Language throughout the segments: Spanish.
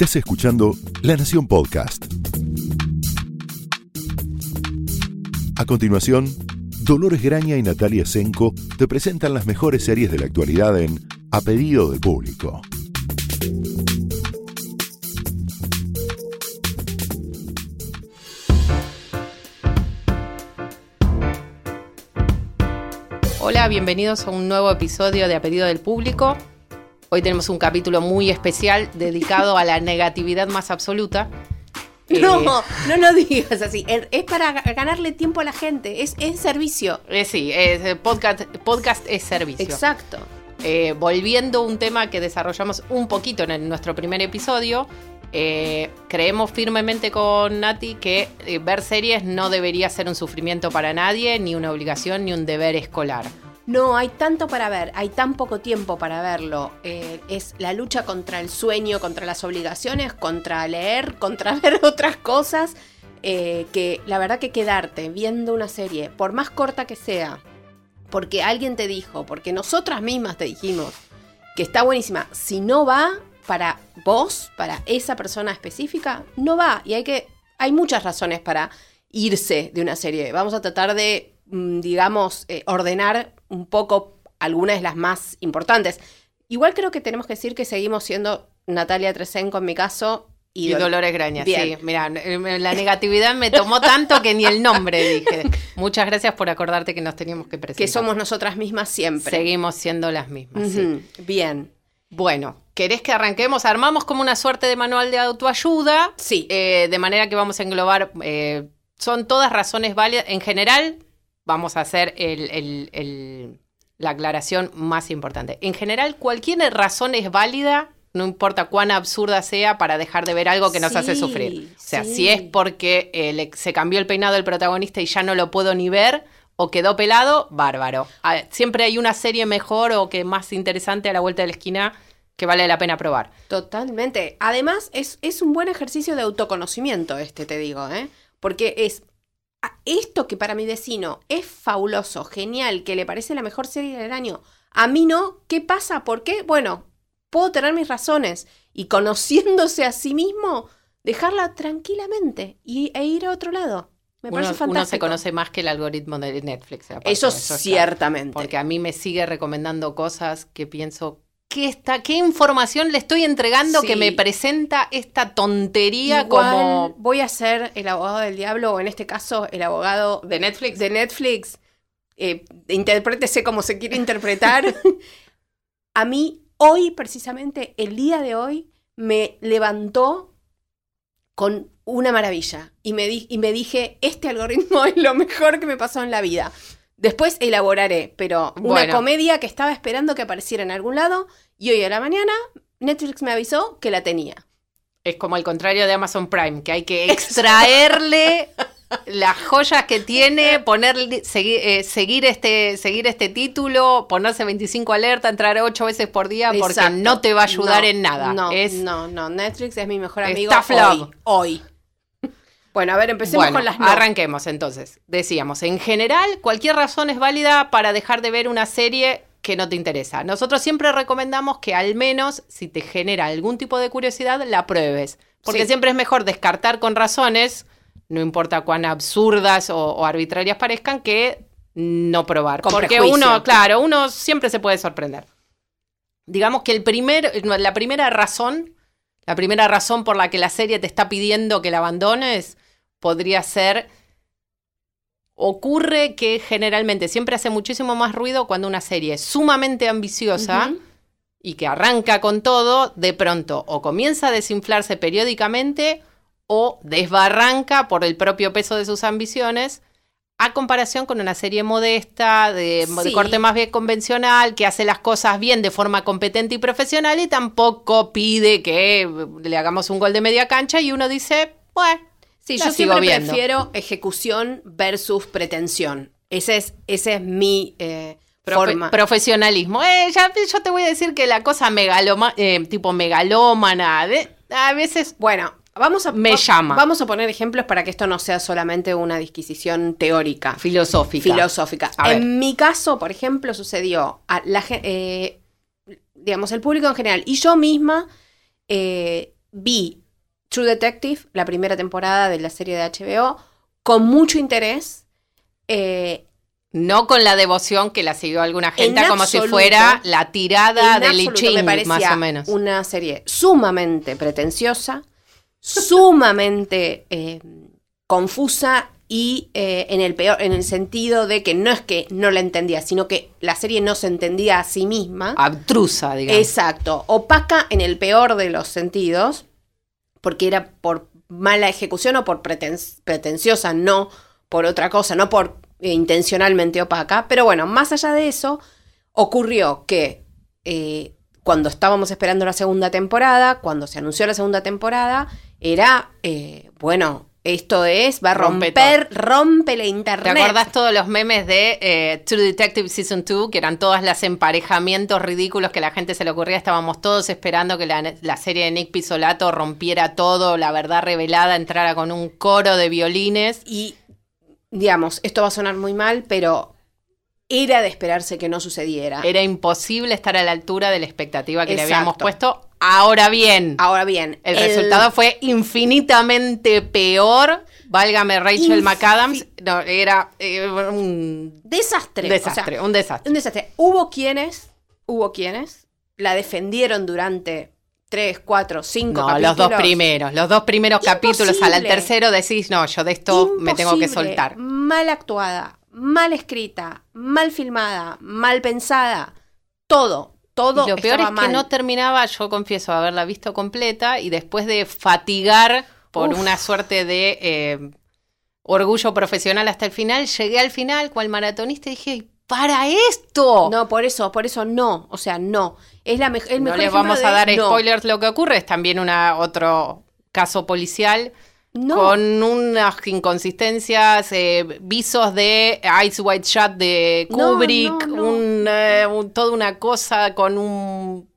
Estás escuchando La Nación Podcast. A continuación, Dolores Graña y Natalia Senko te presentan las mejores series de la actualidad en A Pedido del Público. Hola, bienvenidos a un nuevo episodio de A Pedido del Público. Hoy tenemos un capítulo muy especial dedicado a la negatividad más absoluta. No, Eh, no lo digas así. Es para ganarle tiempo a la gente. Es, es servicio. eh, sí, es, eh, podcast, podcast es servicio. Exacto. Eh, volviendo a un tema que desarrollamos un poquito en el- nuestro primer episodio, eh, creemos firmemente con Nati que eh, ver series no debería ser un sufrimiento para nadie, ni una obligación, ni un deber escolar. No, hay tanto para ver, hay tan poco tiempo para verlo. Eh, es la lucha contra el sueño, contra las obligaciones, contra leer, contra ver otras cosas. eh, que la verdad que quedarte viendo una serie, por más corta que sea, porque alguien te dijo, porque nosotras mismas te dijimos que está buenísima, si no va para vos, para esa persona específica, no va. Y hay que. Hay muchas razones para irse de una serie. Vamos a tratar de, mm, digamos, eh, ordenar un poco algunas de las más importantes. Igual creo que tenemos que decir que seguimos siendo Natalia Tresenco en mi caso. Y, Y Dol- Dolores Graña, Bien. sí. Mira, la negatividad me tomó tanto que ni el nombre dije. Muchas gracias por acordarte que nos teníamos que presentar. que somos nosotras mismas siempre. Seguimos siendo las mismas. sí. Bien. Bueno, ¿querés que arranquemos? Armamos como una suerte de manual de autoayuda. Sí. eh, de manera que vamos a englobar. eh, son todas razones válidas. En general, vamos a hacer el- el- el- la aclaración más importante. En general, cualquier razón es válida. No importa cuán absurda sea para dejar de ver algo que nos Sí, hace sufrir. O sea, sí. si es porque eh, le- se cambió el peinado del protagonista y ya no lo puedo ni ver, o quedó pelado, bárbaro. Ah, siempre hay una serie mejor o que más interesante a la vuelta de la esquina que vale la pena probar. Totalmente. Además, es, es un buen ejercicio de autoconocimiento este, te digo, ¿eh? Porque es esto que para mi vecino es fabuloso, genial, que le parece la mejor serie del año. A mí no, ¿qué pasa? ¿Por qué? Bueno, puedo tener mis razones y conociéndose a sí mismo, dejarla tranquilamente y, e ir a otro lado. Me Uno, parece uno fantástico. se conoce más que el algoritmo de Netflix. aparte, Eso ciertamente. Porque a mí me sigue recomendando cosas que pienso, ¿qué, está, qué información le estoy entregando Sí. que me presenta esta tontería Igual como voy a ser el abogado del diablo, o en este caso, el abogado de Netflix? de Netflix, eh, interprétese como se quiere interpretar. a mí, hoy, precisamente, el día de hoy, me levantó con una maravilla. Y me, di- y me dije, este algoritmo es lo mejor que me pasó en la vida. Después elaboraré, pero una comedia que estaba esperando que apareciera en algún lado, y hoy a la mañana Netflix me avisó que la tenía. Es como el contrario de Amazon Prime, que hay que extraerle las joyas que tiene, seguir, eh, seguir, este, seguir este título, ponerse 25 alerta, entrar 8 veces por día, porque Exacto. no te va a ayudar No, en nada. No, es, no, no. Netflix es mi mejor amigo hoy. Hoy. Bueno, a ver, empecemos Bueno, con las no. arranquemos entonces. Decíamos, en general, cualquier razón es válida para dejar de ver una serie que no te interesa. Nosotros siempre recomendamos que al menos, si te genera algún tipo de curiosidad, la pruebes. Porque Sí. siempre es mejor descartar con razones, no importa cuán absurdas o, o arbitrarias parezcan, que no probar. Con Porque prejuicio. uno, claro, uno siempre se puede sorprender. Digamos que el primer, la primera razón, la primera razón por la que la serie te está pidiendo que la abandones, podría ser. Ocurre que generalmente siempre hace muchísimo más ruido cuando una serie es sumamente ambiciosa y que arranca con todo, de pronto o comienza a desinflarse periódicamente o desbarranca por el propio peso de sus ambiciones, a comparación con una serie modesta, de, de corte más bien convencional, que hace las cosas bien de forma competente y profesional y tampoco pide que le hagamos un gol de media cancha y uno dice, bueno, Sí, yo siempre viendo. prefiero ejecución versus pretensión. Ese es, ese es mi eh, Profe- forma. profesionalismo. Eh, ya- yo te voy a decir que la cosa megaloma, eh, tipo megalómana, de- a veces Bueno, vamos a, Me llama. Vamos a poner ejemplos para que esto no sea solamente una disquisición teórica. filosófica. filosófica. A ver. En mi caso, por ejemplo, sucedió a la eh, digamos, el público en general y yo misma eh, vi True Detective, la primera temporada de la serie de HBO, con mucho interés. Eh, No con la devoción que la siguió alguna gente, En como si fuera la tirada de me parecía más o menos. Una serie sumamente pretenciosa, sumamente eh, confusa y eh, en el peor, en el sentido de que no es que no la entendía, sino que la serie no se entendía a sí misma. Abstrusa, digamos. Exacto, opaca en el peor de los sentidos, porque era por mala ejecución o por preten- pretenciosa, no por otra cosa, no por eh, intencionalmente opaca. Pero bueno, más allá de eso, ocurrió que eh, cuando estábamos esperando la segunda temporada, cuando se anunció la segunda temporada, era, eh, bueno, esto es, va a Rompe romper, rompe la ¿Te internet. acordás todos los memes de eh, True Detective Season 2? Que eran todas las emparejamientos ridículos que a la gente se le ocurría. Estábamos todos esperando que la, la serie de Nick Pisolato rompiera todo, la verdad revelada, entrara con un coro de violines. Y, digamos, esto va a sonar muy mal, pero era de esperarse que no sucediera. Era imposible estar a la altura de la expectativa que le habíamos puesto. Ahora bien, Ahora bien, el, resultado fue infinitamente peor. Válgame Rachel Infi- McAdams. No, era eh, un desastre. desastre, o sea, un desastre. un desastre. Hubo quienes, hubo quienes la defendieron durante tres, cuatro, cinco No, capítulos. los dos primeros, los dos primeros capítulos, al, Imposible. tercero decís, no, yo de esto me tengo que Imposible, soltar. Mal actuada, mal escrita, mal filmada, mal pensada. Todo, todo. Y lo peor es que mal. no terminaba, yo confieso haberla visto completa y después de fatigar por Uf. una suerte de eh, orgullo profesional hasta el final, llegué al final cual maratonista y dije, para esto. No, por eso, por eso no. O sea, no. Es la No mejor les ejemplo vamos a dar no. spoilers lo que ocurre, es también una otro caso policial No. con unas inconsistencias, eh, visos de Ice White Shot de Kubrick, no, no. un, eh, un- toda una cosa con un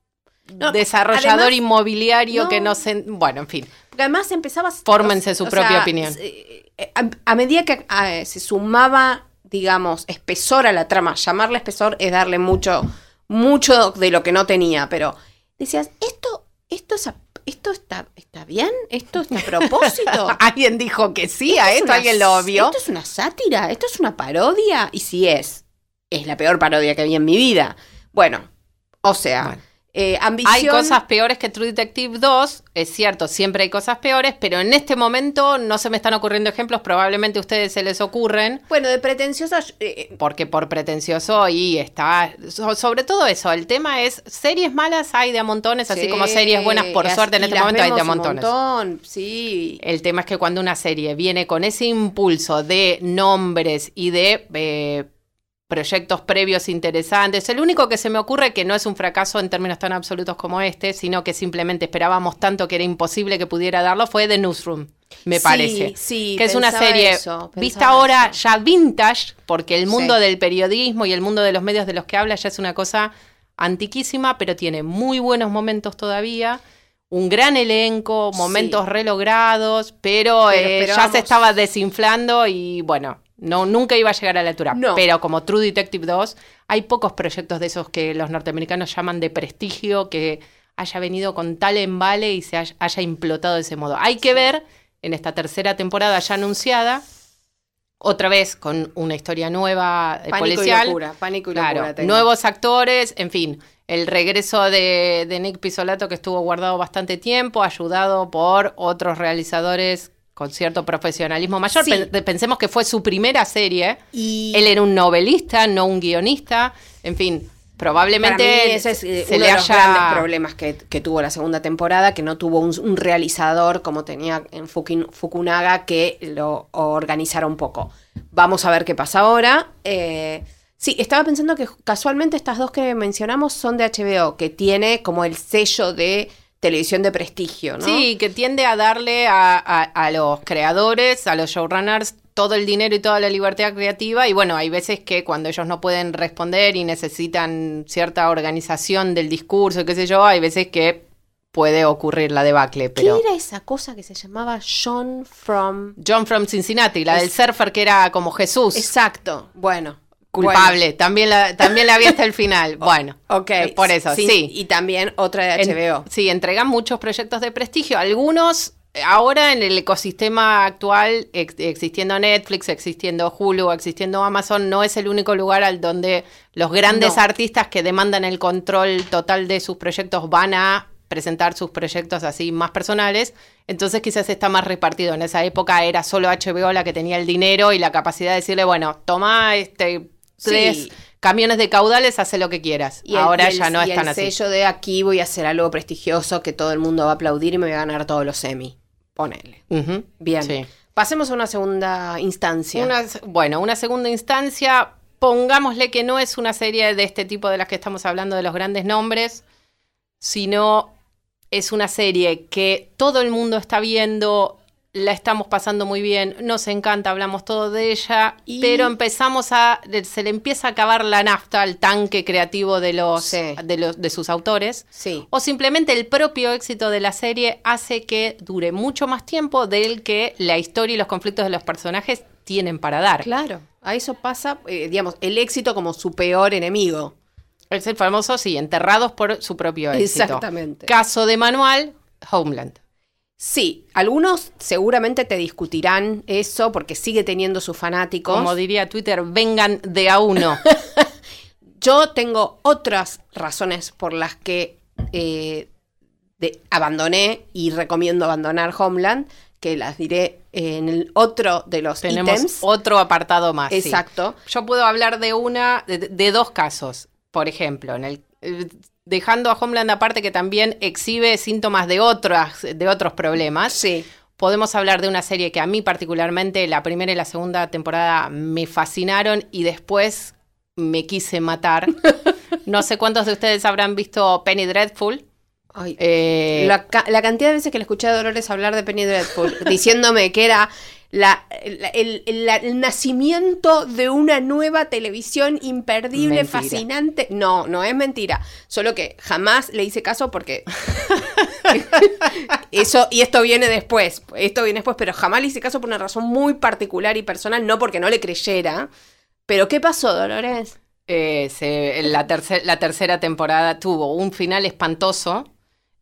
desarrollador además- inmobiliario que no se... Bueno, en fin. Porque además empezabas... Fórmense su propia opinión. eh, A, a medida que se sumaba, digamos, espesor a la trama, llamarle espesor es darle mucho, mucho de lo que no tenía, pero decías, esto, esto es a- esto está, está bien, esto está a propósito. Alguien dijo que sí, a es esto una- alguien lo vio. Esto es una sátira, esto es una parodia, y si es, es la peor parodia que vi en mi vida. Bueno, o sea, Bueno. Eh, ambición... Hay cosas peores que True Detective 2, es cierto, siempre hay cosas peores, pero en este momento no se me están ocurriendo ejemplos, probablemente a ustedes se les ocurren. Bueno, de pretenciosa... eh, porque por pretencioso y está so- sobre todo eso el tema es series malas hay de a montones así sí, como series buenas por suerte en este momento hay de a montones montón, sí. el tema es que cuando una serie viene con ese impulso de nombres y de eh, proyectos previos interesantes, el único que se me ocurre que no es un fracaso en términos tan absolutos como este, sino que simplemente esperábamos tanto que era imposible que pudiera darlo, fue The Newsroom, me Sí, parece. sí, que es una serie eso, vista ahora eso. ya vintage, porque el mundo Sí. del periodismo y el mundo de los medios de los que habla ya es una cosa antiquísima, pero tiene muy buenos momentos todavía. Un gran elenco, momentos Sí. relogrados, pero, Pero eh, ya se estaba desinflando y bueno, no, nunca iba a llegar a la altura. No. Pero como True Detective 2, hay pocos proyectos de esos que los norteamericanos llaman de prestigio que haya venido con tal embale y se haya, haya implotado de ese modo. Hay que ver en esta tercera temporada ya anunciada, otra vez con una historia nueva eh, Pánico policial. y locura, pánico y Claro, locura. nuevos actores, en fin, el regreso de, de Nick Pisolato que estuvo guardado bastante tiempo, ayudado por otros realizadores con cierto profesionalismo mayor. Sí. Pensemos que fue su primera serie. Y Él era un novelista, no un guionista. En fin, probablemente para mí ese es eh, se uno le de los haya... grandes problemas que, que tuvo la segunda temporada, que no tuvo un, un realizador como tenía en Fukin- Fukunaga que lo organizara un poco. Vamos a ver qué pasa ahora. Eh, sí, estaba pensando que casualmente estas dos que mencionamos son de HBO, que tiene como el sello de televisión de prestigio, ¿no? Sí, que tiende a darle a, a- a los creadores, a los showrunners, todo el dinero y toda la libertad creativa. Y bueno, hay veces que cuando ellos no pueden responder y necesitan cierta organización del discurso, qué sé yo, hay veces que puede ocurrir la debacle. ¿Qué Pero era esa cosa que se llamaba John from... John from Cincinnati, la del surfer que era como Jesús. Exacto, bueno. Culpable, también, la, también la vi hasta el final. Bueno, Ok. por eso, sí. Y también otra de En- HBO. sí, entregan muchos proyectos de prestigio. Algunos, eh, ahora en el ecosistema actual, ex- existiendo Netflix, existiendo Hulu, existiendo Amazon, no es el único lugar al donde los grandes No. artistas que demandan el control total de sus proyectos van a presentar sus proyectos así más personales. Entonces quizás está más repartido. En esa época era solo HBO la que tenía el dinero y la capacidad de decirle, bueno, toma este tres Sí. camiones de caudales, hace lo que quieras. Y el- ahora el- ya no y están el así. sello de aquí voy a hacer algo prestigioso que todo el mundo va a aplaudir y me voy a ganar todos los semi. Ponele. Bien. sí. Pasemos a una segunda instancia. Una- bueno, una segunda instancia, pongámosle que no es una serie de este tipo de las que estamos hablando de los grandes nombres, sino es una serie que todo el mundo está viendo, la estamos pasando muy bien, nos encanta, hablamos todo de ella, Y- pero empezamos a, se le empieza a acabar la nafta al tanque creativo de los, Sí. de los, de sus autores. Sí. O simplemente el propio éxito de la serie hace que dure mucho más tiempo del que la historia y los conflictos de los personajes tienen para dar. Claro. A eso pasa, eh, digamos, el éxito como su peor enemigo. Es el famoso, sí, enterrados por su propio éxito. Exactamente. Caso de manual, Homeland. Sí, algunos seguramente te discutirán eso porque sigue teniendo sus fanáticos. Como diría Twitter, vengan de a uno. Yo tengo otras razones por las que eh, de- abandoné y recomiendo abandonar Homeland, que las diré en el otro de los Tenemos ítems. otro apartado más. sí. Exacto. Yo puedo hablar de una, de, de dos casos. Por ejemplo, en el dejando a Homeland aparte que también exhibe síntomas de otras, de otros problemas. Sí. Podemos hablar de una serie que a mí particularmente la primera y la segunda temporada me fascinaron y después me quise matar. No sé cuántos de ustedes habrán visto Penny Dreadful. Ay, Eh, la, la cantidad de veces que le escuché a Dolores hablar de Penny Dreadful, diciéndome que era la- la- el, el- la- el nacimiento de una nueva televisión imperdible, Mentira. fascinante. No, no es mentira. Solo que jamás le hice caso porque. Eso, y esto viene después. Esto viene después, pero jamás le hice caso por una razón muy particular y personal, no porque no le creyera. Pero, ¿qué pasó, Dolores? eh, se- la, tercer- la tercera temporada tuvo un final espantoso.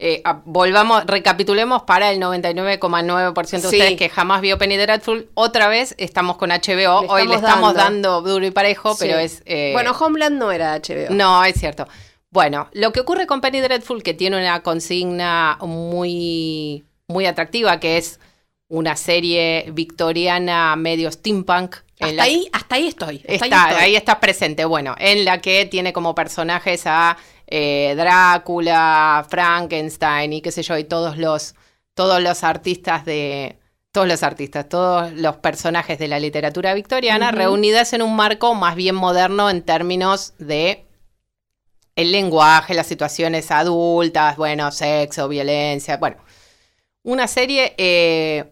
Eh, volvamos, recapitulemos para el 99,9% de Sí. ustedes que jamás vio Penny Dreadful. Otra vez estamos con HBO. Le Hoy le estamos dando. dando, duro y parejo, pero es. eh, Bueno, Homeland no era HBO. No, es cierto. Bueno, lo que ocurre con Penny Dreadful, que tiene una consigna muy, muy atractiva, que es una serie victoriana medio steampunk. Hasta la- ahí, hasta ahí estoy. hasta Está, ahí estoy. ahí estás presente. Bueno, en la que tiene como personajes a eh, Drácula, Frankenstein y qué sé yo, y todos los, todos los artistas de. Todos los artistas, todos los personajes de la literatura victoriana Ujú. reunidas en un marco más bien moderno en términos de el lenguaje, las situaciones adultas, bueno, sexo, violencia, bueno. Una serie eh,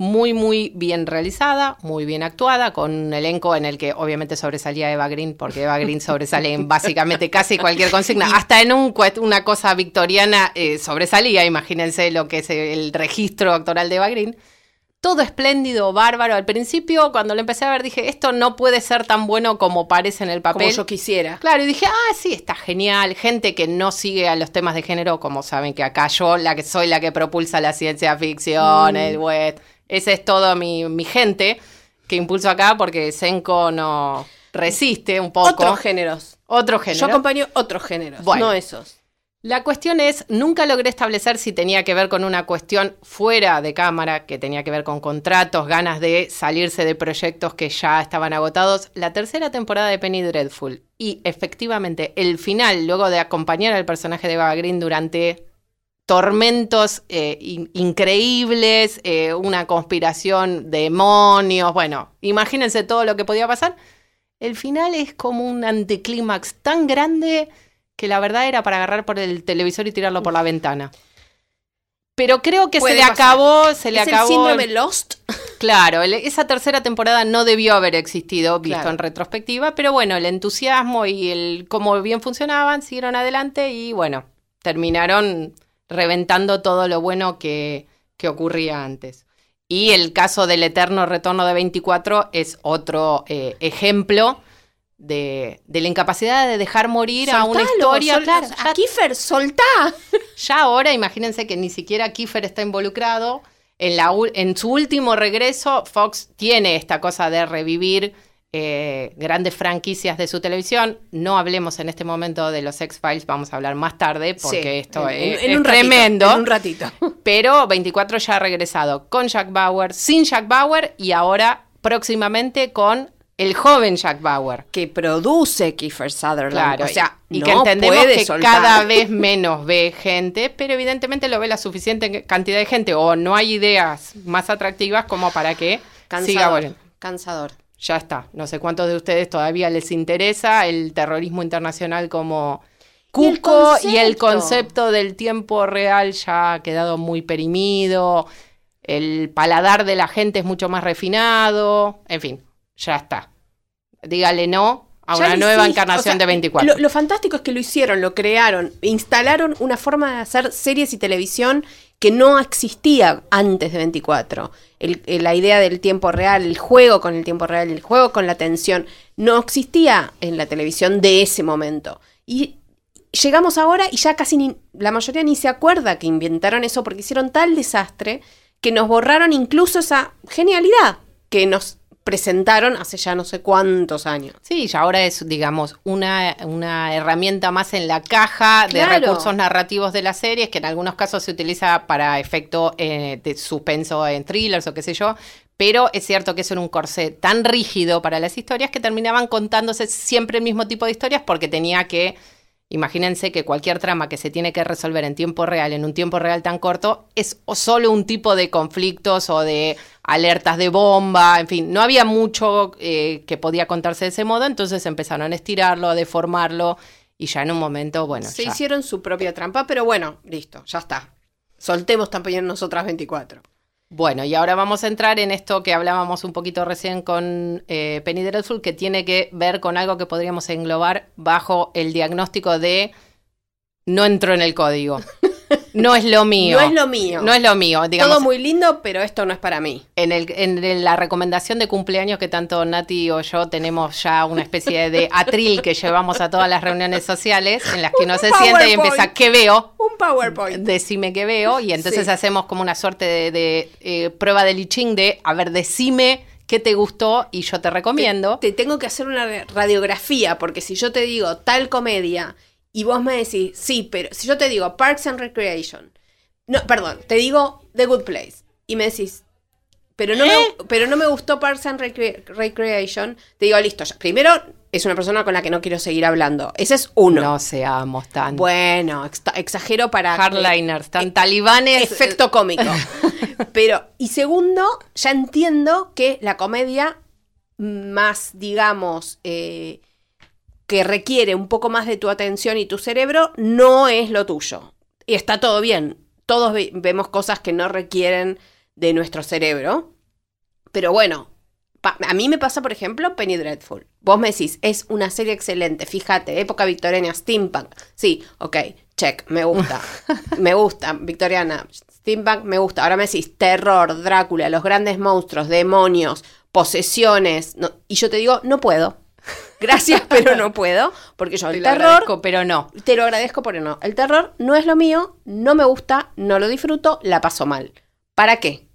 muy, muy bien realizada, muy bien actuada, con un elenco en el que obviamente sobresalía Eva Green, porque Eva Green sobresale en básicamente casi cualquier consigna. Hasta en un, una cosa victoriana eh, sobresalía, imagínense lo que es el registro actoral de Eva Green. Todo espléndido, bárbaro. Al principio, cuando lo empecé a ver, dije, esto no puede ser tan bueno como parece en el papel. Como yo quisiera. Claro, y dije, ah, sí, está genial. Gente que no sigue a los temas de género, como saben que acá yo, la que soy la que propulsa la ciencia ficción, Mm. el web. Ese es todo mi, mi gente que impulso acá porque Senko no resiste un poco. Otros géneros. Otro género. Yo acompaño otros géneros, Bueno. no esos. La cuestión es, nunca logré establecer si tenía que ver con una cuestión fuera de cámara, que tenía que ver con contratos, ganas de salirse de proyectos que ya estaban agotados. La tercera temporada de Penny Dreadful y efectivamente el final, luego de acompañar al personaje de Eva Green durante tormentos eh, in- increíbles, eh, una conspiración, demonios, bueno, imagínense todo lo que podía pasar. El final es como un anticlímax tan grande que la verdad era para agarrar por el televisor y tirarlo por la ventana. Pero creo que se le pasar. acabó, se le ¿Es acabó. el síndrome Lost? Claro, el- esa tercera temporada no debió haber existido, visto Claro. en retrospectiva, pero bueno, el entusiasmo y el cómo bien funcionaban siguieron adelante y bueno, terminaron reventando todo lo bueno que, que ocurría antes. Y el caso del eterno retorno de 24 es otro eh, ejemplo de, de la incapacidad de dejar morir a una historia. sol- claro, a ya, Kiefer, soltá. ya ahora imagínense que ni siquiera Kiefer está involucrado. En, la, en su último regreso, Fox tiene esta cosa de revivir eh, grandes franquicias de su televisión. No hablemos en este momento de los X-Files, vamos a hablar más tarde porque Sí, esto en- es, en es un ratito, tremendo. en un ratito. Pero 24 ya ha regresado con Jack Bauer, sin Jack Bauer y ahora próximamente con el joven Jack Bauer. que produce Kiefer Sutherland. Claro, o sea, y no que entendemos que soltar. cada vez menos ve gente, pero evidentemente lo ve la suficiente cantidad de gente o no hay ideas más atractivas como para que siga cansador, volviendo. cansador. Ya está. No sé cuántos de ustedes todavía les interesa el terrorismo internacional como Y el cuco y el concepto. del tiempo real ya ha quedado muy perimido. El paladar de la gente es mucho más refinado. En fin, ya está. Dígale no a Ya una nueva hiciste, encarnación o sea, de 24. Lo, lo fantástico es que lo hicieron, lo crearon, instalaron una forma de hacer series y televisión que no existía antes de 24. El- el- la idea del tiempo real, el juego con el tiempo real, el juego con la tensión, no existía en la televisión de ese momento. Y llegamos ahora y ya casi ni, la mayoría ni se acuerda que inventaron eso porque hicieron tal desastre que nos borraron incluso esa genialidad que nos presentaron hace ya no sé cuántos años. Sí, y ahora es, digamos, una, una herramienta más en la caja de recursos narrativos de las series, que en algunos casos se utiliza para efecto eh, de suspenso en thrillers o qué sé yo. Pero es cierto que eso era un corsé tan rígido para las historias que terminaban contándose siempre el mismo tipo de historias porque tenía que. Imagínense que cualquier trama que se tiene que resolver en tiempo real, en un tiempo real tan corto, es solo un tipo de conflictos o de alertas de bomba, en fin, no había mucho eh, que podía contarse de ese modo, entonces empezaron a estirarlo, a deformarlo y ya en un momento, bueno, Se ya. hicieron su propia trampa, pero bueno, listo, ya está. Soltemos también nosotras 24. Bueno, y ahora vamos a entrar en esto que hablábamos un poquito recién con eh, Penny Dreadful, que tiene que ver con algo que podríamos englobar bajo el diagnóstico de no entro en el código. No es lo mío. No es lo mío. No es lo mío. Digamos, Todo muy lindo, pero esto no es para mí. en, el, en la recomendación de cumpleaños que tanto Nati o yo tenemos ya una especie de atril que llevamos a todas las reuniones sociales en las que uno se sienta y empieza, ¿qué veo? Un PowerPoint. Decime qué veo. Y entonces Sí. hacemos como una suerte de, de, eh, prueba de liching de, a ver, decime qué te gustó y yo te recomiendo. Te tengo que hacer una radiografía, porque si yo te digo tal comedia y vos me decís, sí, pero si yo te digo Parks and Recreation, no, perdón, te digo The Good Place, y me decís, pero no, ¿Eh? me, pero no me gustó Parks and Recre- Recreation, te digo, listo, ya. primero es una persona con la que no quiero seguir hablando. Ese es uno. No seamos tan Bueno, ex- exagero para... hardliners, tan talibanes. efecto cómico. Pero, y segundo, ya entiendo que la comedia más, digamos, eh, que requiere un poco más de tu atención y tu cerebro, no es lo tuyo. Y está todo bien. Todos ve- vemos cosas que no requieren de nuestro cerebro. Pero bueno, a mí me pasa, por ejemplo, Penny Dreadful. Vos me decís, es una serie excelente, fíjate, época victoriana, steampunk. Sí, ok, check, me gusta. me gusta, victoriana, steampunk, me gusta. Ahora me decís, terror, Drácula, los grandes monstruos, demonios, posesiones. no- y yo te digo, no puedo. Gracias, pero no puedo. Porque yo el terror, agradezco, pero no. te lo agradezco, pero no. El terror no es lo mío, no me gusta, no lo disfruto, la paso mal. ¿Para qué?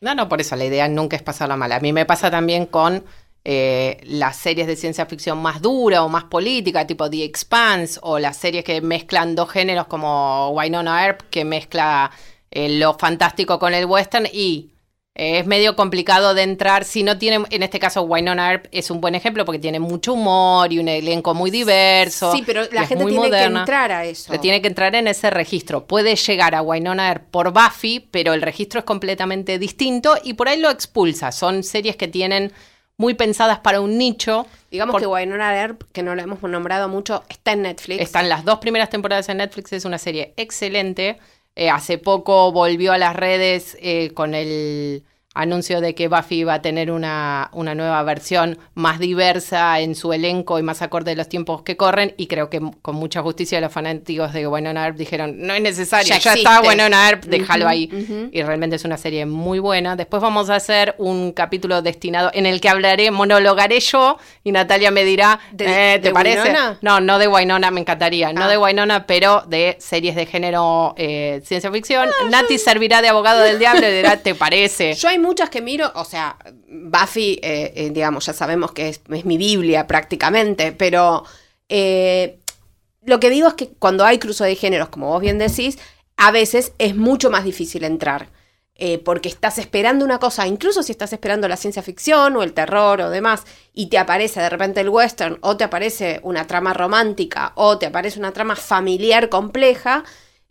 No, no, por eso la idea nunca es pasarla mal. A mí me pasa también con eh, las series de ciencia ficción más dura o más política, tipo The Expanse, o las series que mezclan dos géneros como Winona Earp, que mezcla eh, lo fantástico con el western y es medio complicado de entrar si no tiene, en este caso Winona Earp es un buen ejemplo porque tiene mucho humor y un elenco muy diverso. Sí, pero la gente tiene moderna. que entrar a eso. Pero tiene que entrar en ese registro. Puede llegar a Winona Earp por Buffy, pero el registro es completamente distinto y por ahí lo expulsa. Son series que tienen muy pensadas para un nicho. Digamos Por- que Winona Earp, que no la hemos nombrado mucho, está en Netflix. Están las dos primeras temporadas en Netflix, es una serie excelente. Eh, hace poco volvió a las redes eh, con el anuncio de que Buffy va a tener una, una nueva versión más diversa en su elenco y más acorde a los tiempos que corren. Y creo que con mucha justicia los fanáticos de Winona Earp dijeron, no es necesario, ya, está Winona Earp, déjalo ahí. Y realmente es una serie muy buena. Después vamos a hacer un capítulo destinado en el que hablaré, monologaré yo y Natalia me dirá, eh, ¿te parece? No, no de Winona, me encantaría. No ah. de Winona, pero de series de género eh, ciencia ficción. Ah, Nati servirá de abogado del diablo y dirá, ¿te parece? Yo hay muchas que miro, o sea, Buffy, eh, eh, digamos, ya sabemos que es, mi Biblia prácticamente, pero eh, lo que digo es que cuando hay cruzo de géneros, como vos bien decís, a veces es mucho más difícil entrar. porque estás esperando una cosa, incluso si estás esperando la ciencia ficción o el terror o demás, y te aparece de repente el western, o te aparece una trama romántica, o te aparece una trama familiar compleja,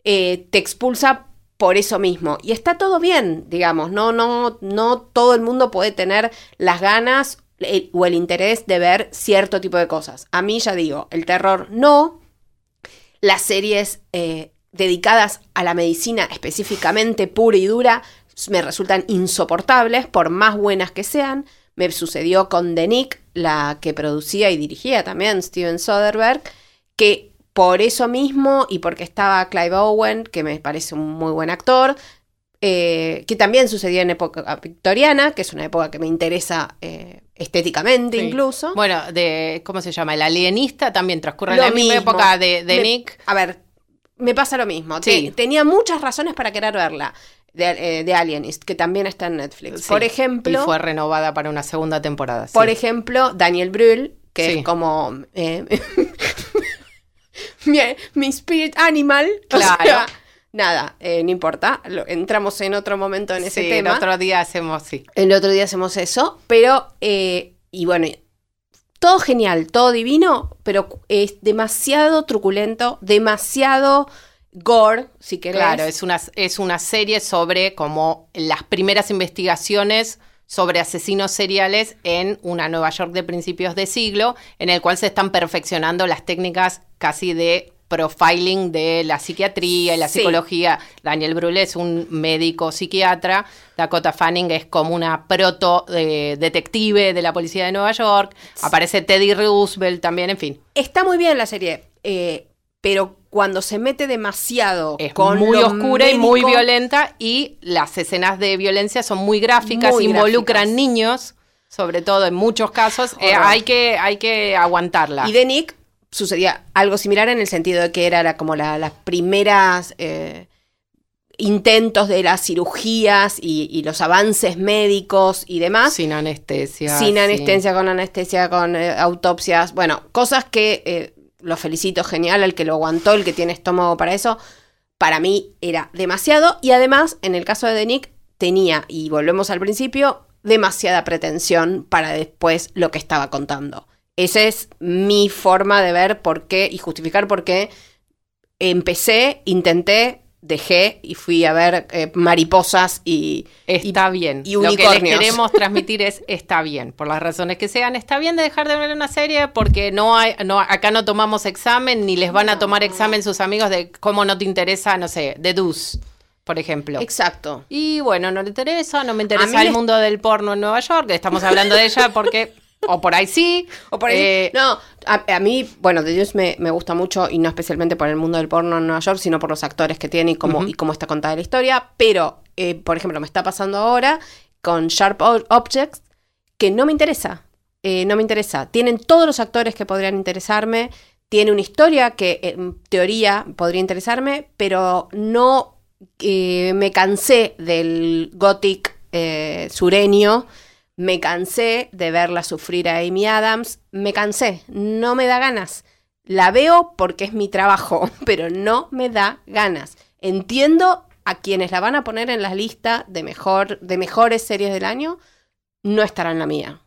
te expulsa por eso mismo. Y está todo bien, digamos, no, no, no todo el mundo puede tener las ganas eh, o el interés de ver cierto tipo de cosas. A mí ya digo, el terror no, las series eh, dedicadas a la medicina específicamente pura y dura me resultan insoportables, por más buenas que sean. Me sucedió con The Nick, la que producía y dirigía también Steven Soderbergh, que por eso mismo y porque estaba Clive Owen, que me parece un muy buen actor, eh, que también sucedió en época victoriana, que es una época que me interesa eh, estéticamente incluso. Bueno, de ¿cómo se llama? El alienista también transcurre en la misma época de, Nick. A ver, me pasa lo mismo. tenía muchas razones para querer verla. De, eh, Alienist, que también está en Netflix. Por ejemplo. Y fue renovada para una segunda temporada. Por ejemplo, Daniel Brühl, que es como. mi, spirit animal. Claro. nada, eh, no importa. entramos en otro momento en ese tema. El otro día hacemos, sí. El otro día hacemos eso. Pero, eh, y bueno, todo genial, todo divino, pero es demasiado truculento, demasiado gore, si querés. Claro, es una, es una serie sobre como las primeras investigaciones sobre asesinos seriales en una Nueva York de principios de siglo, en el cual se están perfeccionando las técnicas casi de profiling de la psiquiatría y la psicología. Daniel Brule es un médico psiquiatra, Dakota Fanning es como una proto eh, detective de la policía de Nueva York, aparece Teddy Roosevelt también, en fin. Está muy bien la serie, eh, pero cuando se mete demasiado es muy oscura y muy violenta y las escenas de violencia son muy gráficas, involucran niños, sobre todo en muchos casos, eh, hay, que, hay que aguantarla. Y de Nick sucedía algo similar en el sentido de que era como las primeras eh, intentos de las cirugías y, los avances médicos y demás. Sin anestesia. Sin anestesia, con anestesia, con eh, autopsias, bueno, cosas que lo felicito, genial, el que lo aguantó, el que tiene estómago para eso, para mí era demasiado y además, en el caso de Nick, tenía, y volvemos al principio, demasiada pretensión para después lo que estaba contando. Esa es mi forma de ver por qué y justificar por qué empecé, intenté, dejé y fui a ver eh, mariposas y está bien. Y Lo que queremos transmitir es está bien, por las razones que sean, está bien de dejar de ver una serie porque no hay no acá no tomamos examen ni les van a tomar examen sus amigos de cómo no te interesa, no sé, de Dus por ejemplo. Exacto. Y bueno, no le interesa, no me interesa el mundo del porno en Nueva York, estamos hablando de ella porque o por ahí sí. O por ahí eh, No, a, mí, bueno, de Dios me, gusta mucho, y no especialmente por el mundo del porno en Nueva York, sino por los actores que tiene y cómo, y cómo está contada la historia. Pero, eh, por ejemplo, me está pasando ahora con Sharp Objects, que no me interesa. Eh, no me interesa. Tienen todos los actores que podrían interesarme. Tiene una historia que en teoría podría interesarme, pero no me cansé del gothic sureño me cansé de verla sufrir a Amy Adams. Me cansé. No me da ganas. La veo porque es mi trabajo, pero no me da ganas. Entiendo a quienes la van a poner en la lista de, mejor, de mejores series del año, no estará en la mía.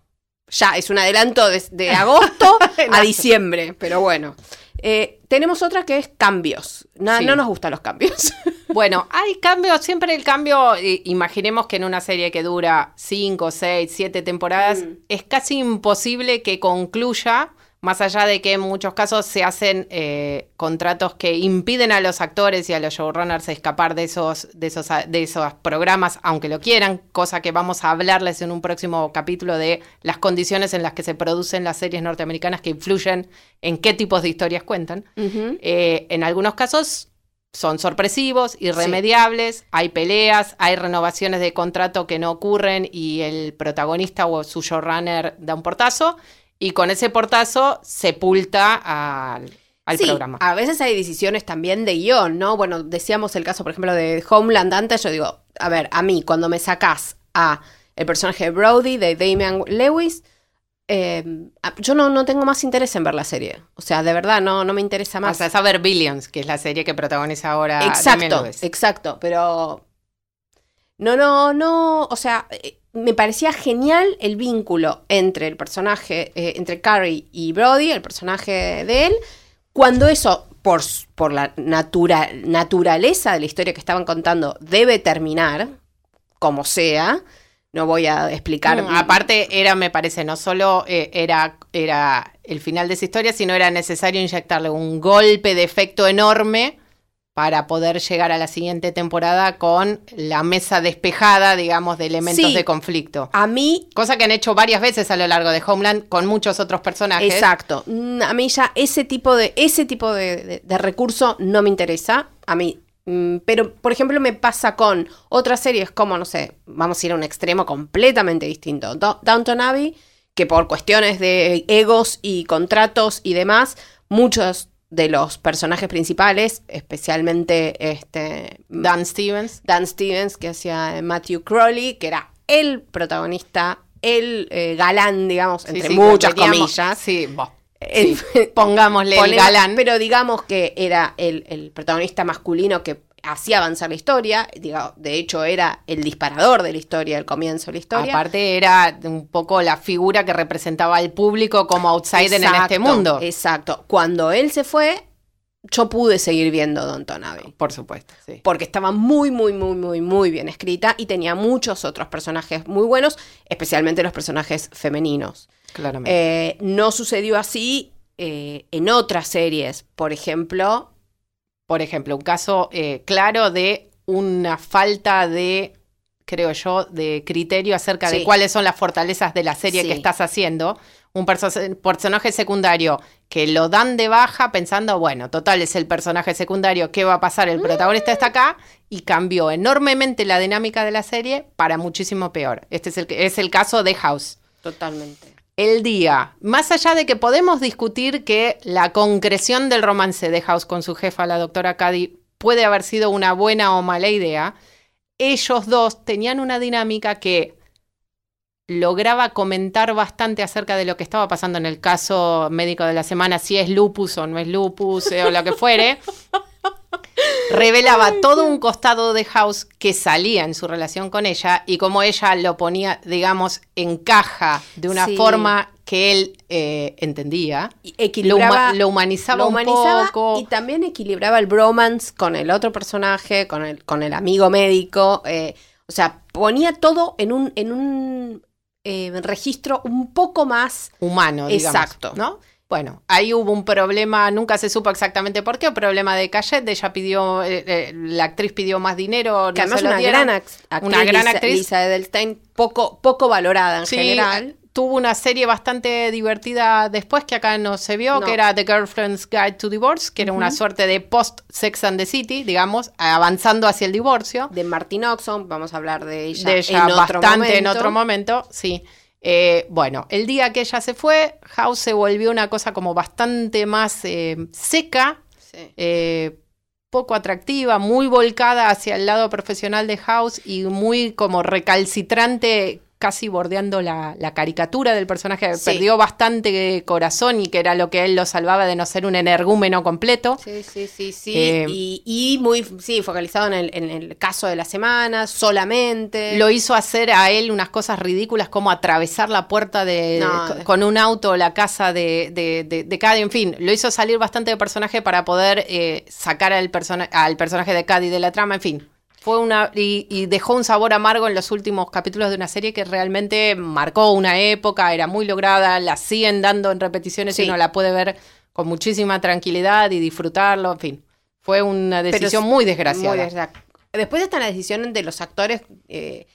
Ya, es un adelanto de, agosto a diciembre, pero bueno. Eh, tenemos otra que es cambios. No, no nos gustan los cambios. Bueno, hay cambios, siempre el cambio, imaginemos que en una serie que dura 5, 6, 7 temporadas, mm. es casi imposible que concluya más allá de que en muchos casos se hacen eh, contratos que impiden a los actores y a los showrunners escapar de esos, de, esos, de esos programas, aunque lo quieran, cosa que vamos a hablarles en un próximo capítulo de las condiciones en las que se producen las series norteamericanas que influyen en qué tipos de historias cuentan. Eh, en algunos casos son sorpresivos, irremediables, hay peleas, hay renovaciones de contrato que no ocurren y el protagonista o su showrunner da un portazo y con ese portazo sepulta al, al Sí, programa. A veces hay decisiones también de guion, ¿no? Bueno, decíamos el caso, por ejemplo, de Homeland antes. Yo digo, a ver, a mí, cuando me sacás a el personaje de Brody, de Damian Lewis, eh, a- yo no, no tengo más interés en ver la serie. O sea, de verdad, no, no me interesa O más. sea, saber Billions, que es la serie que protagoniza ahora Damian exacto, Lewis. exacto, pero no, no, no, o sea, eh, me parecía genial el vínculo entre el personaje, eh, entre Carrie y Brody, el personaje de él, cuando eso, por, por la natura- naturaleza de la historia que estaban contando, debe terminar, como sea. No voy a explicar. Mm, aparte, era, me parece, no solo eh, era, era el final de esa historia, sino era necesario inyectarle un golpe de efecto enorme para poder llegar a la siguiente temporada con la mesa despejada, digamos, de elementos Sí. de conflicto. A mí Cosa que han hecho varias veces a lo largo de Homeland con muchos otros personajes. Exacto. Mm, A mí ya ese tipo de, ese tipo de, de- de recurso no me interesa. A mí. mm, Pero, por ejemplo, me pasa con otras series como, no sé, vamos a ir a un extremo completamente distinto. Do- Downton Abbey, que por cuestiones de egos y contratos y demás, muchos de los personajes principales, especialmente este Dan Stevens. Dan Stevens, que hacía Matthew Crowley, que era el protagonista, el eh, galán, digamos, Sí, entre sí, muchas comillas. Sí, bo, El- pongámosle el galán. Pero digamos que era el, el protagonista masculino que hacía avanzar la historia. Digo, de hecho, era el disparador de la historia, el comienzo de la historia. Aparte era un poco la figura que representaba al público como outsider en este mundo. Exacto. Cuando él se fue, yo pude seguir viendo Don Abbey. Por supuesto, sí. Porque estaba muy, muy, muy, muy, muy bien escrita y tenía muchos otros personajes muy buenos, especialmente los personajes femeninos. Claramente. Eh, no sucedió así eh, en otras series. Por ejemplo, Por ejemplo, un caso eh, claro de una falta de, creo yo, de criterio acerca de cuáles son las fortalezas de la serie Sí. que estás haciendo. Un perso- personaje secundario que lo dan de baja pensando, bueno, total, es el personaje secundario, ¿qué va a pasar? El protagonista está acá y cambió enormemente la dinámica de la serie para muchísimo peor. Este es el, es el caso de House. totalmente. El día, más allá de que podemos discutir que la concreción del romance de House con su jefa, la doctora Cady, puede haber sido una buena o mala idea, ellos dos tenían una dinámica que lograba comentar bastante acerca de lo que estaba pasando en el caso médico de la semana, si es lupus o no es lupus eh, o lo que fuere. Revelaba todo un costado de House que salía en su relación con ella y como ella lo ponía, digamos, en caja de una Sí. forma que él eh, entendía. Y Lo, equilibraba, lo humanizaba lo un poco. y también equilibraba el bromance con el otro personaje, con el, con el amigo médico. eh, o sea, ponía todo en un, en un eh, registro un poco más humano, digamos. Exacto. ¿no? Bueno, ahí hubo un problema, nunca se supo exactamente por qué, un problema de Cayet, ella pidió, eh, eh, la actriz pidió más dinero, que no además se lo una dieron. gran act- actriz, Una gran actriz. Lisa Edelstein, poco, poco valorada en Sí, general. tuvo una serie bastante divertida después que acá no se vio, No. que era The Girlfriend's Guide to Divorce, que era una suerte de post Sex and the City, digamos, avanzando hacia el divorcio. De Martin Oxon, vamos a hablar de ella, de ella en otro bastante en otro momento, sí. Eh, bueno, el día que ella se fue, House se volvió una cosa como bastante más eh, seca, Sí. eh, poco atractiva, muy volcada hacia el lado profesional de House y muy como recalcitrante, casi bordeando la, la caricatura del personaje. Sí. Perdió bastante corazón y que era lo que él lo salvaba de no ser un energúmeno completo. Sí, sí, sí, sí. Eh, y, y muy, sí, focalizado en el, en el caso de la semana, solamente. Lo hizo hacer a él unas cosas ridículas como atravesar la puerta de, No, co- de- con un auto la casa de, de, de, de Cady. En fin, lo hizo salir bastante de personaje para poder eh, sacar al, persona al personaje de Cady de la trama. En fin, Fue una y, y dejó un sabor amargo en los últimos capítulos de una serie que realmente marcó una época, era muy lograda, la siguen dando en repeticiones y Sí. uno la puede ver con muchísima tranquilidad y disfrutarlo, en fin. Fue una decisión muy desgraciada. muy Después está la decisión de los actores eh,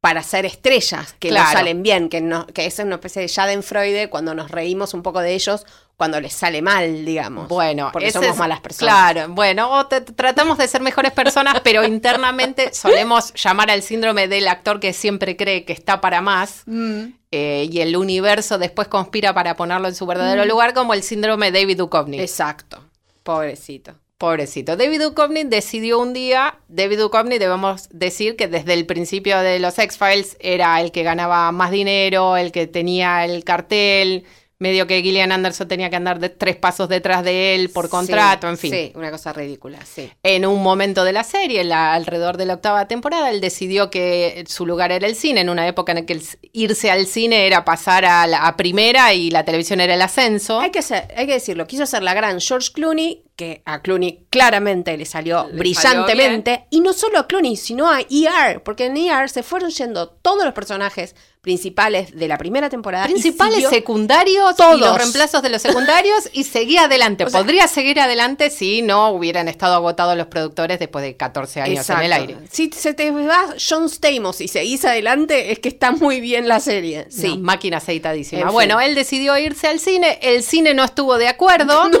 para ser estrellas, que Claro. no salen bien, que, no, que es una especie de Schadenfreude cuando nos reímos un poco de ellos, cuando les sale mal, digamos. Bueno, porque somos es- malas personas. Claro, bueno, o te- tratamos de ser mejores personas, pero internamente solemos llamar al síndrome del actor que siempre cree que está para más Mm. eh, y el universo después conspira para ponerlo en su Mm. verdadero lugar, como el síndrome David Duchovny. Exacto. Pobrecito. Pobrecito. David Duchovny decidió un día, David Duchovny debemos decir que desde el principio de los X-Files era el que ganaba más dinero, el que tenía el cartel, medio que Gillian Anderson tenía que andar de tres pasos detrás de él por contrato, Sí, en fin. Sí, una cosa ridícula, sí. En un momento de la serie, la- alrededor de la octava temporada, él decidió que su lugar era el cine, en una época en la que irse al cine era pasar a, la, a primera y la televisión era el ascenso. Hay que, ser- hay que decirlo, quiso ser la gran George Clooney, que a Clooney claramente le salió Le brillantemente, y no solo a Clooney, sino a ER, porque en ER se fueron yendo todos los personajes principales de la primera temporada. y Principales, secundarios y Todos. los reemplazos de los secundarios y seguía adelante. O sea- Podría seguir adelante si no hubieran estado agotados los productores después de 14 años en el aire. Si se te va John Stamos y seguís adelante, es que está muy bien la serie. Sí. Máquina aceitadísima. En fin. bueno, él decidió irse al cine, el cine no estuvo de acuerdo.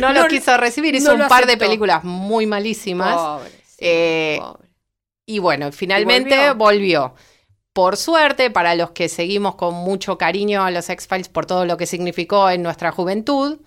No, lo No- quiso recibir, hizo no un lo par de películas muy malísimas. Pobre, sí, Eh, pobre. Y bueno, finalmente volvió. Por suerte, para los que seguimos con mucho cariño a los X-Files por todo lo que significó en nuestra juventud,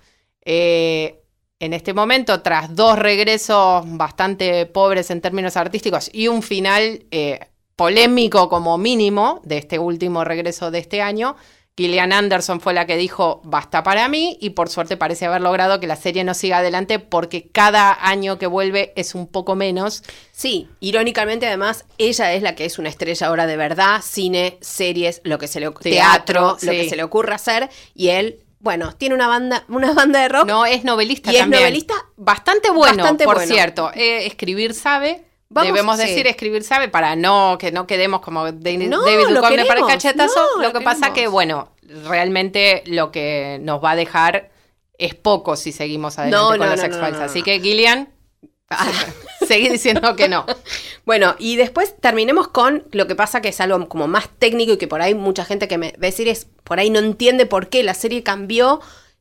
eh, en este momento, tras dos regresos bastante pobres en términos artísticos y un final eh, polémico como mínimo de este último regreso de este año, Gillian Anderson fue la que dijo basta para mí y por suerte parece haber logrado que la serie no siga adelante porque cada año que vuelve es un poco menos Sí, irónicamente además, ella es la que es una estrella ahora de verdad, cine, series, lo que se le teatro, Teatro, lo que se le ocurra hacer, y él, bueno, tiene una banda, una banda de rock. No, es novelista ¿Y es novelista? Bastante bueno, Bastante por bueno. cierto. Eh, escribir sabe. Vamos, Debemos sí. decir escribir sabe para no que no quedemos como David No, Duchovny para el cachetazo. No, lo lo que pasa queremos. que, bueno, realmente lo que nos va a dejar es poco si seguimos adelante No, con los X-Files. Así que, Gillian, Ah, seguí diciendo que no. Bueno, y después terminemos con lo que pasa que es algo como más técnico y que por ahí mucha gente que me va a decir es, por ahí no entiende por qué la serie cambió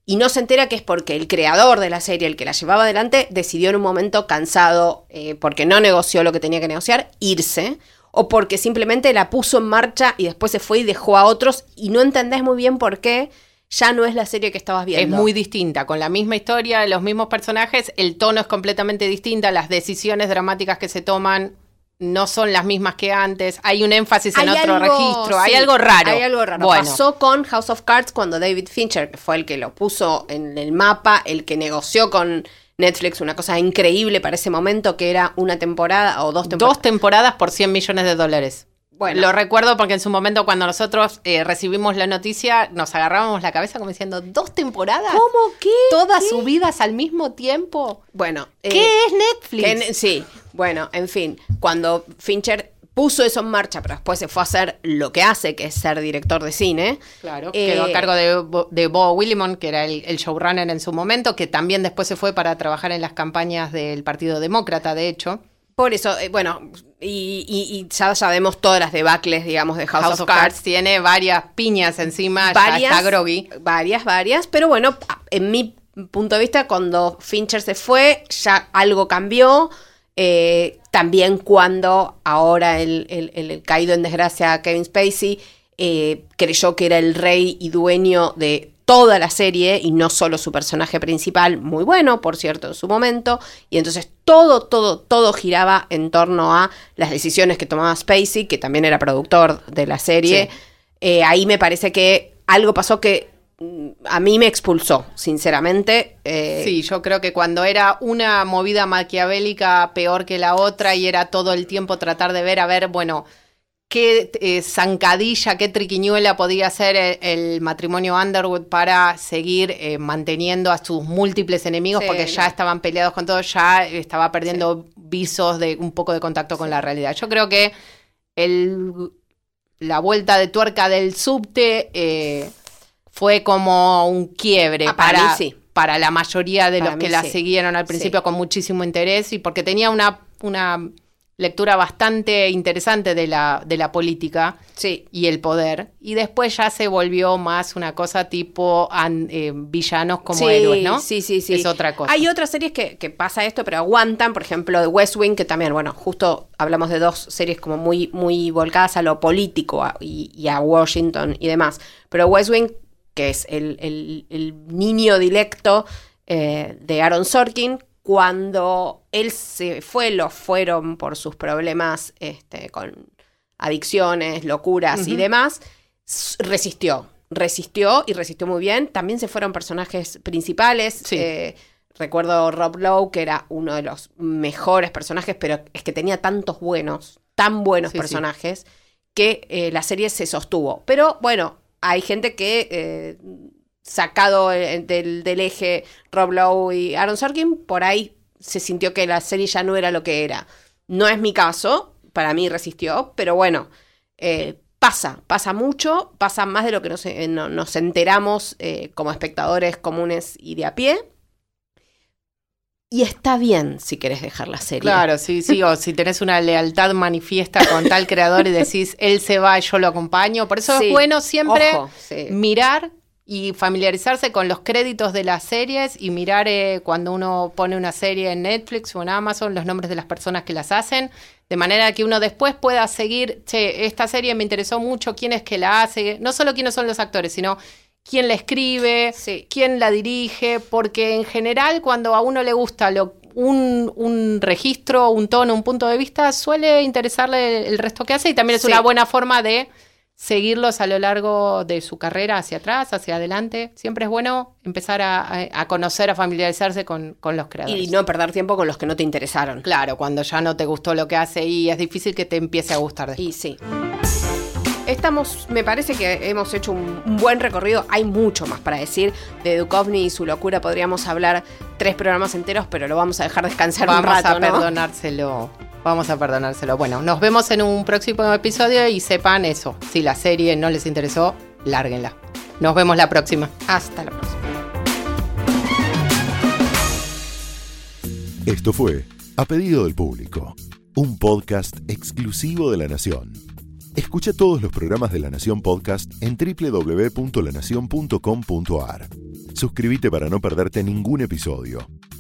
y no se entera que es porque el creador de la serie, el que la llevaba adelante, decidió en un momento cansado, eh, porque no negoció lo que tenía que negociar, irse. O porque simplemente la puso en marcha y después se fue y dejó a otros y no entendés muy bien por qué ya no es la serie que estabas viendo. Es muy distinta, con la misma historia, los mismos personajes, el tono es completamente distinta, las decisiones dramáticas que se toman no son las mismas que antes, hay un énfasis en otro algo- registro, hay algo raro. Hay algo raro. Bueno, Pasó con House of Cards cuando David Fincher, que fue el que lo puso en el mapa, el que negoció con Netflix una cosa increíble para ese momento, que era una temporada o dos temporadas. dos temporadas por 100 millones de dólares. Bueno. Lo recuerdo porque en su momento cuando nosotros eh, recibimos la noticia nos agarrábamos la cabeza como diciendo, ¿dos temporadas? ¿Cómo? ¿Qué? ¿Todas ¿Qué? subidas al mismo tiempo? Bueno. eh, ¿Qué es Netflix? que sí, bueno, en fin, cuando Fincher puso eso en marcha, pero después se fue a hacer lo que hace, que es ser director de cine. Claro, eh, quedó a cargo de, Bo- de Bo Willimon, que era el, el showrunner en su momento, que también después se fue para trabajar en las campañas del Partido Demócrata, de hecho. Por eso, eh, bueno, y, y- y ya sabemos todas las debacles, digamos, de House, House, of Cards tiene varias piñas encima, ya está groggy. Varias, varias, pero bueno, en mi punto de vista, cuando Fincher se fue, ya algo cambió. Eh, también cuando ahora el, el- el- el caído en desgracia Kevin Spacey eh, creyó que era el rey y dueño de toda la serie y no solo su personaje principal, muy bueno, por cierto, en su momento, y entonces todo, todo, todo giraba en torno a las decisiones que tomaba Spacey, que también era productor de la serie. Sí. Eh, ahí me parece que algo pasó que mm, a mí me expulsó, sinceramente. Eh, Sí, yo creo que cuando era una movida maquiavélica peor que la otra y era todo el tiempo tratar de ver, a ver, bueno, qué eh, zancadilla, qué triquiñuela podía hacer el, el matrimonio Underwood para seguir eh, manteniendo a sus múltiples enemigos, Sí, porque no. ya estaban peleados con todo, ya estaba perdiendo visos de un poco de contacto con la realidad. Yo creo que el, la vuelta de tuerca del subte eh, fue como un quiebre Ah, para para, mí sí. para la mayoría de Para los que la siguieron al principio con muchísimo interés y porque tenía una, una lectura bastante interesante de la, de la política Sí. y el poder. Y después ya se volvió más una cosa tipo an- eh, villanos como sí, héroes, ¿no? Sí, sí, sí. Es otra cosa. Hay otras series que, que pasa esto, pero aguantan, por ejemplo, de West Wing, que también, bueno, justo hablamos de dos series como muy, muy volcadas a lo político a- y, y a Washington y demás. Pero West Wing, que es el, el- el niño directo eh, de Aaron Sorkin, cuando él se fue, lo fueron por sus problemas este, con adicciones, locuras y demás, resistió. Resistió y resistió muy bien. También se fueron personajes principales. Sí. Eh, recuerdo Rob Lowe, que era uno de los mejores personajes, pero es que tenía tantos buenos, tan buenos Sí, sí. personajes, que eh, la serie se sostuvo. Pero bueno, hay gente que, eh, sacado del, del eje Rob Lowe y Aaron Sorkin, por ahí se sintió que la serie ya no era lo que era. No es mi caso, para mí resistió, pero bueno, eh, pasa, pasa mucho, pasa más de lo que nos, eh, no- nos enteramos eh, como espectadores comunes y de a pie. Y está bien si querés dejar la serie. Claro, sí, sí, o si tenés una lealtad manifiesta con tal creador y decís, él se va y yo lo acompaño. Por eso Sí. es bueno siempre Ojo, sí. mirar y familiarizarse con los créditos de las series y mirar eh, cuando uno pone una serie en Netflix o en Amazon los nombres de las personas que las hacen, de manera que uno después pueda seguir, che, esta serie me interesó mucho, quién es que la hace, no solo quiénes son los actores, sino quién la escribe, Sí. quién la dirige, porque en general cuando a uno le gusta lo, un, un registro, un tono, un punto de vista, suele interesarle el resto que hace y también es Sí. una buena forma de seguirlos a lo largo de su carrera, hacia atrás, hacia adelante. Siempre es bueno empezar a, conocer, a familiarizarse con, con los creadores. Y no perder tiempo con los que no te interesaron. Claro, cuando ya no te gustó lo que hace y es difícil que te empiece a gustar después. Y sí. Estamos, me parece que hemos hecho un, un buen recorrido. Hay mucho más para decir de Duchovny y su locura. Podríamos hablar tres programas enteros, pero lo vamos a dejar descansar Vamos un rato, a ¿no? Vamos a perdonárselo. Bueno, nos vemos en un próximo episodio y sepan eso. Si la serie no les interesó, lárguenla. Nos vemos la próxima. Hasta la próxima. Esto fue A Pedido del Público, un podcast exclusivo de La Nación. Escucha todos los programas de La Nación Podcast en www.lanacion.com.ar. Suscríbete para no perderte ningún episodio.